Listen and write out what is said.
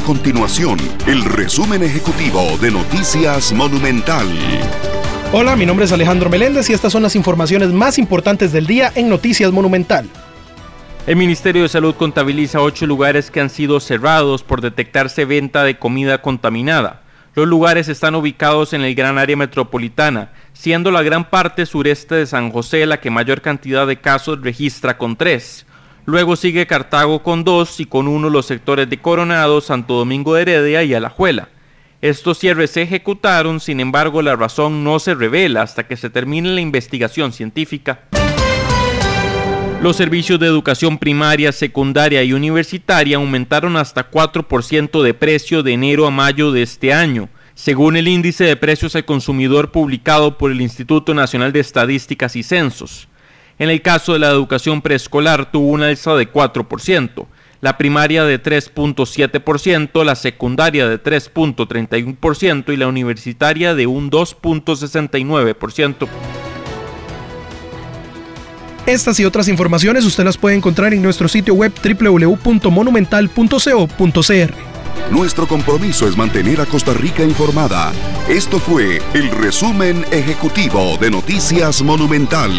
continuación el resumen ejecutivo de Noticias Monumental. Hola, mi nombre es Alejandro Meléndez y estas son las informaciones más importantes del día en Noticias Monumental. El Ministerio de Salud contabiliza ocho lugares que han sido cerrados por detectarse venta de comida contaminada. Los lugares están ubicados en el gran área metropolitana, siendo la gran parte sureste de San José la que mayor cantidad de casos registra con tres. Luego sigue Cartago con dos y con uno los sectores de Coronado, Santo Domingo de Heredia y Alajuela. Estos cierres se ejecutaron, sin embargo la razón no se revela hasta que se termine la investigación científica. Los servicios de educación primaria, secundaria y universitaria aumentaron hasta 4% de precio de enero a mayo de este año, según el índice de precios al consumidor publicado por el Instituto Nacional de Estadísticas y Censos. En el caso de la educación preescolar tuvo una alza de 4%, la primaria de 3.7%, la secundaria de 3.31% y la universitaria de un 2.69%. Estas y otras informaciones usted las puede encontrar en nuestro sitio web www.monumental.co.cr. Nuestro compromiso es mantener a Costa Rica informada. Esto fue el resumen ejecutivo de Noticias Monumental.